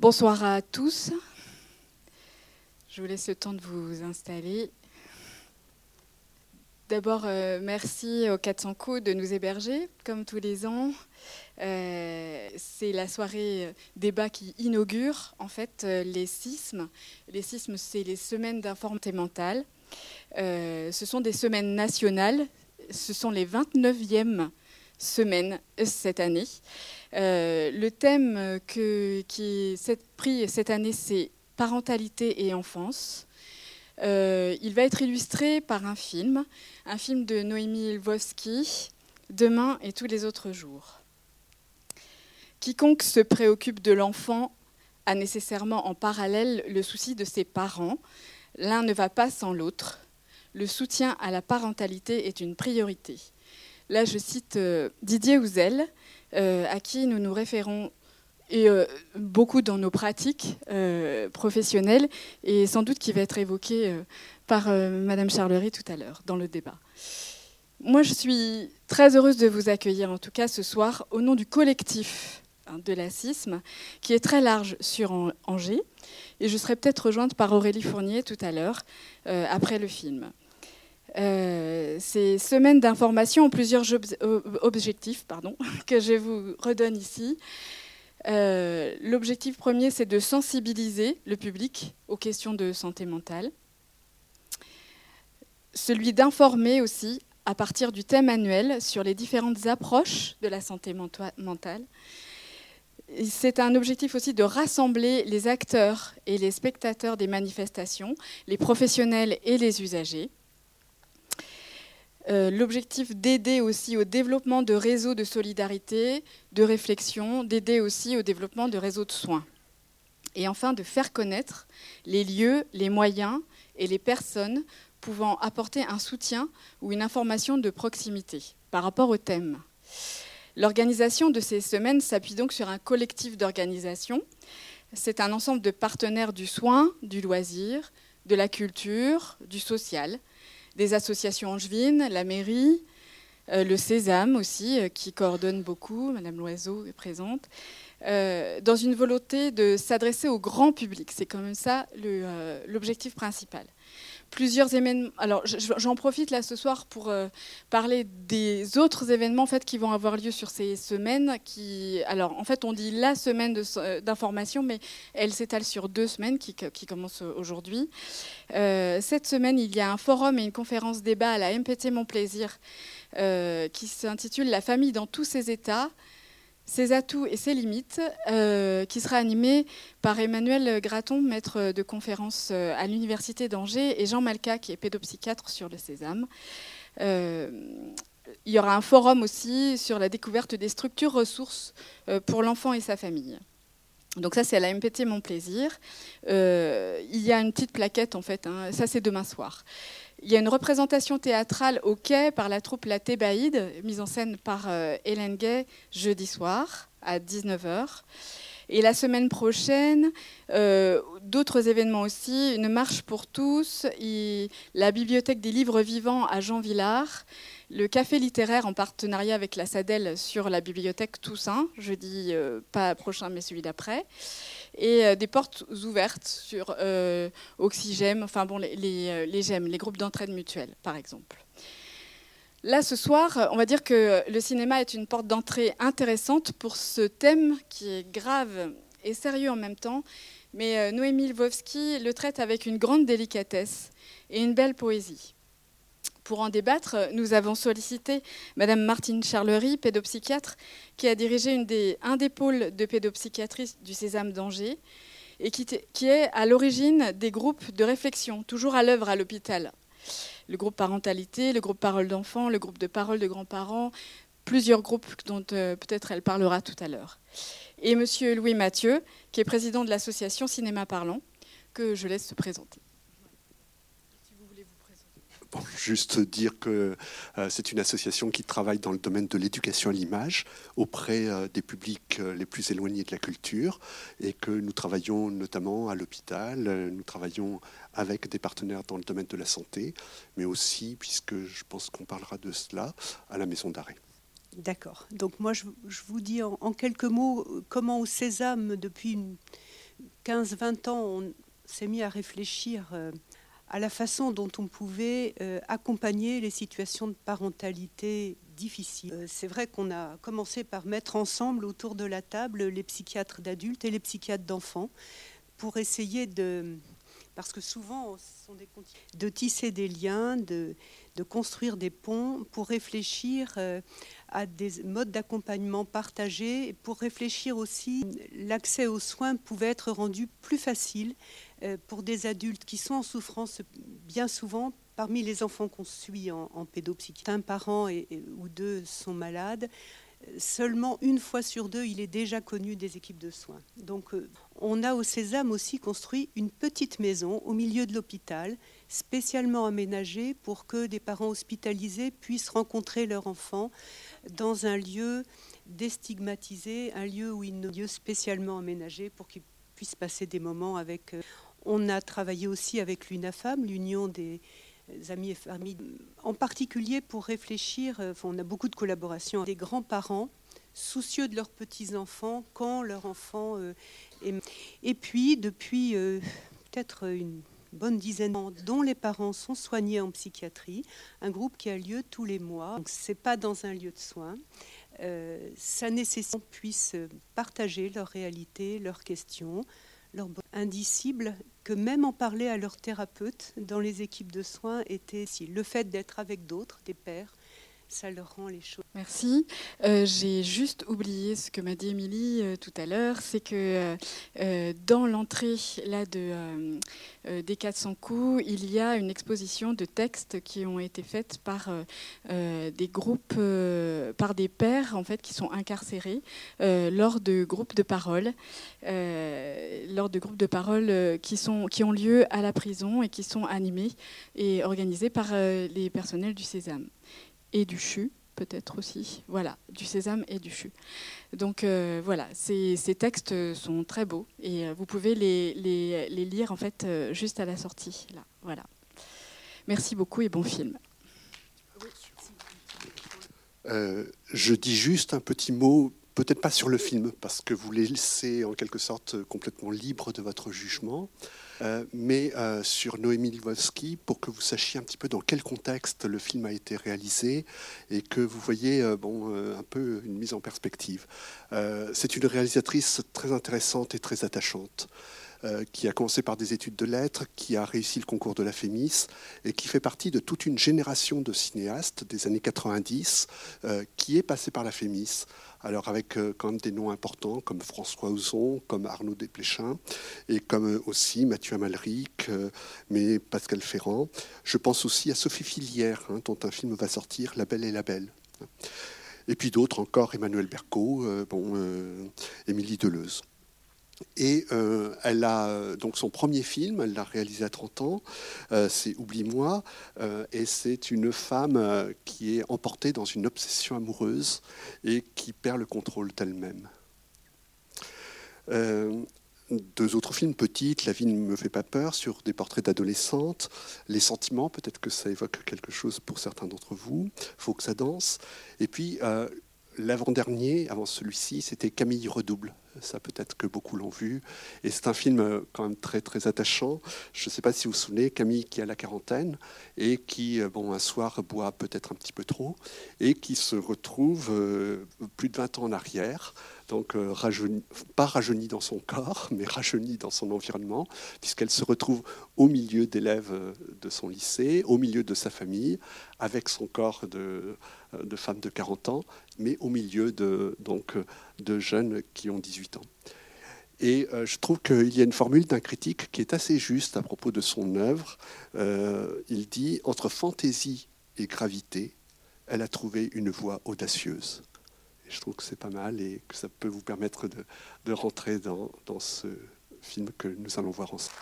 Bonsoir à tous. Je vous laisse le temps de vous installer. D'abord, euh, merci aux 400 coups de nous héberger, comme tous les ans. Euh, c'est la soirée euh, débat qui inaugure en fait les sismes. Les sismes, c'est les semaines d'information mentale. ce sont des semaines nationales. Ce sont les 29e semaines cette année. le thème que, qui est pris cette année, c'est parentalité et enfance. Euh, il va être illustré par un film, un film de Noémie Lvovsky, Demain et tous les autres jours. Quiconque se préoccupe de l'enfant a nécessairement en parallèle le souci de ses parents. L'un ne va pas sans l'autre. Le soutien à la parentalité est une priorité. Là, je cite euh, Didier Houzel, euh, à qui nous nous référons euh, beaucoup dans nos pratiques professionnelles, et sans doute qui va être évoqué par Madame Charlery tout à l'heure dans le débat. Moi, je suis très heureuse de vous accueillir, en tout cas ce soir, au nom du collectif hein, de l'assisme, qui est très large sur Angers, et je serai peut-être rejointe par Aurélie Fournier tout à l'heure, après le film. Ces semaines d'information ont plusieurs objectifs pardon, que je vous redonne ici. Euh, l'objectif premier, c'est de sensibiliser le public aux questions de santé mentale. Celui d'informer aussi à partir du thème annuel sur les différentes approches de la santé mentale. C'est un objectif aussi de rassembler les acteurs et les spectateurs des manifestations, les professionnels et les usagers. Euh, l'objectif d'aider aussi au développement de réseaux de solidarité, de réflexion, d'aider aussi au développement de réseaux de soins. Et enfin, de faire connaître les lieux, les moyens et les personnes pouvant apporter un soutien ou une information de proximité par rapport au thème. L'organisation de ces semaines s'appuie donc sur un collectif d'organisation. C'est un ensemble de partenaires du soin, du loisir, de la culture, du social, des associations angevines, la mairie, euh, le Sésame aussi, euh, qui coordonne beaucoup, Madame Loiseau est présente, euh, dans une volonté de s'adresser au grand public. C'est quand même ça l'objectif principal plusieurs événements. Alors, j'en profite là ce soir pour euh, parler des autres événements en fait, qui vont avoir lieu sur ces semaines. Qui, alors, en fait, on dit la semaine euh, d'information, mais elle s'étale sur deux semaines qui, commencent aujourd'hui. Euh, cette semaine, il y a un forum et une conférence débat à la MPT Mon Plaisir qui s'intitule La famille dans tous ses états ses atouts et ses limites, euh, qui sera animé par Emmanuel Graton, maître de conférence euh, à l'Université d'Angers, et Jean Malka, qui est pédopsychiatre sur le sésame. Euh, il y aura un forum aussi sur la découverte des structures ressources pour l'enfant et sa famille. Donc ça, c'est à la MPT Mon Plaisir. il y a une petite plaquette, en fait. Hein. ça, c'est demain soir. Il y a une représentation théâtrale au quai par la troupe La Thébaïde, mise en scène par euh, Hélène Gay jeudi soir à 19h. Et la semaine prochaine, euh, d'autres événements aussi, une marche pour tous, la bibliothèque des livres vivants à Jean Villard, le café littéraire en partenariat avec la SADEL sur la bibliothèque Toussaint, jeudi euh, pas prochain mais celui d'après. Et euh, des portes ouvertes sur euh, Oxygène, enfin bon, les, les, les GEM, les groupes d'entraide mutuelle, par exemple. Là, ce soir, on va dire que le cinéma est une porte d'entrée intéressante pour ce thème qui est grave et sérieux en même temps, mais Noémie Lvovsky le traite avec une grande délicatesse et une belle poésie. Pour en débattre, nous avons sollicité Madame Martine Charlery, pédopsychiatre, qui a dirigé un des pôles de pédopsychiatrie du Sésame d'Angers et qui, est à l'origine des groupes de réflexion, toujours à l'œuvre à l'hôpital. Le groupe parentalité, le groupe parole d'enfants, le groupe de parole de grands-parents, plusieurs groupes dont euh, peut-être elle parlera tout à l'heure. Et Monsieur Louis Mathieu, qui est président de l'association Cinéma Parlant, que je laisse se présenter juste dire que euh, c'est une association qui travaille dans le domaine de l'éducation à l'image auprès euh, des publics euh, les plus éloignés de la culture et que nous travaillons notamment à l'hôpital, nous travaillons avec des partenaires dans le domaine de la santé, mais aussi, puisque je pense qu'on parlera de cela, à la maison d'arrêt. D'accord. Donc moi, je, vous dis en, quelques mots comment au Sésame, depuis une 15-20 ans, on s'est mis à réfléchir à la façon dont on pouvait euh, accompagner les situations de parentalité difficiles. Euh, c'est vrai qu'on a commencé par mettre ensemble autour de la table les psychiatres d'adultes et les psychiatres d'enfants pour essayer de parce que souvent, ce sont des de tisser des liens, de, de, construire des ponts pour réfléchir euh, à des modes d'accompagnement partagés, pour réfléchir aussi, l'accès aux soins pouvait être rendu plus facile euh, pour des adultes qui sont en souffrance bien souvent parmi les enfants qu'on suit en, pédopsychiatrie. Un parent ou deux sont malades seulement une fois sur deux, il est déjà connu des équipes de soins. Donc euh, on a au Sésame aussi construit une petite maison au milieu de l'hôpital, spécialement aménagée pour que des parents hospitalisés puissent rencontrer leur enfant dans un lieu déstigmatisé, un lieu où il lieu spécialement aménagé pour qu'ils puissent passer des moments avec. Euh, on a travaillé aussi avec l'UNAFAM, l'Union des amis et familles, en particulier pour réfléchir, euh, on a beaucoup de collaborations, des grands-parents soucieux de leurs petits-enfants quand leur enfant euh, est... Et puis, depuis euh, peut-être une bonne dizaine d'années, dont les parents sont soignés en psychiatrie, un groupe qui a lieu tous les mois. Donc, c'est pas dans un lieu de soins. ça nécessite qu'on puisse partager leur réalité, leurs questions, leur indicible que même en parler à leur thérapeute dans les équipes de soins était si. Le fait d'être avec d'autres, des pères, Merci. Euh, j'ai juste oublié ce que m'a dit Émilie euh, tout à l'heure, c'est que euh, dans l'entrée là de des 400 coups, il y a une exposition de textes qui ont été faites par des groupes, par des pères en fait qui sont incarcérés lors de groupes de parole, lors de groupes de qui ont lieu à la prison et qui sont animés et organisés par les personnels du Sésame et du CHU, peut-être aussi. Voilà, du sésame et du CHU. Donc euh, voilà, ces, textes sont très beaux et euh, vous pouvez les, lire en fait euh, juste à la sortie. Là, voilà. Merci beaucoup et bon film. je dis juste un petit mot peut-être pas sur le film, parce que vous les laissez en quelque sorte complètement libre de votre jugement, euh, mais euh, sur Noémie Lvovsky, pour que vous sachiez un petit peu dans quel contexte le film a été réalisé et que vous voyez euh, un peu une mise en perspective. C'est une réalisatrice très intéressante et très attachante. Qui a commencé par des études de lettres, qui a réussi le concours de la FEMIS et qui fait partie de toute une génération de cinéastes des années 90 qui est passée par la FEMIS alors avec euh, quand même des noms importants comme François Ozon, comme Arnaud Desplechin, et comme euh, aussi Mathieu Amalric, euh, mais Pascal Ferrand. Je pense aussi à Sophie Filière, hein, dont un film va sortir, La Belle et la Belle. Et puis d'autres encore, Emmanuel Berco, bon, Émilie Deleuze. Et euh, elle a euh, donc son premier film, elle l'a réalisé à 30 ans, euh, c'est Oublie-moi, et c'est une femme qui est emportée dans une obsession amoureuse et qui perd le contrôle d'elle-même. deux autres films, Petite, La vie ne me fait pas peur, sur des portraits d'adolescentes, Les sentiments, peut-être que ça évoque quelque chose pour certains d'entre vous, Faut que ça danse. Et puis, l'avant-dernier, avant celui-ci, c'était Camille Redouble, ça peut-être que beaucoup l'ont vu. Et c'est un film euh, quand même très très attachant. Je ne sais pas si vous vous souvenez, Camille qui a la quarantaine et qui, euh, bon, un soir boit peut-être un petit peu trop et qui se retrouve euh, plus de 20 ans en arrière donc euh, pas rajeunie dans son corps, mais rajeunie dans son environnement, puisqu'elle se retrouve au milieu d'élèves de son lycée, au milieu de sa famille, avec son corps de, de femme de 40 ans, mais au milieu de, donc, de jeunes qui ont 18 ans. Et je trouve qu'il y a une formule d'un critique qui est assez juste à propos de son œuvre. il dit Entre fantaisie et gravité, elle a trouvé une voie audacieuse je trouve que c'est pas mal et que ça peut vous permettre de, rentrer dans, dans ce film que nous allons voir ensemble.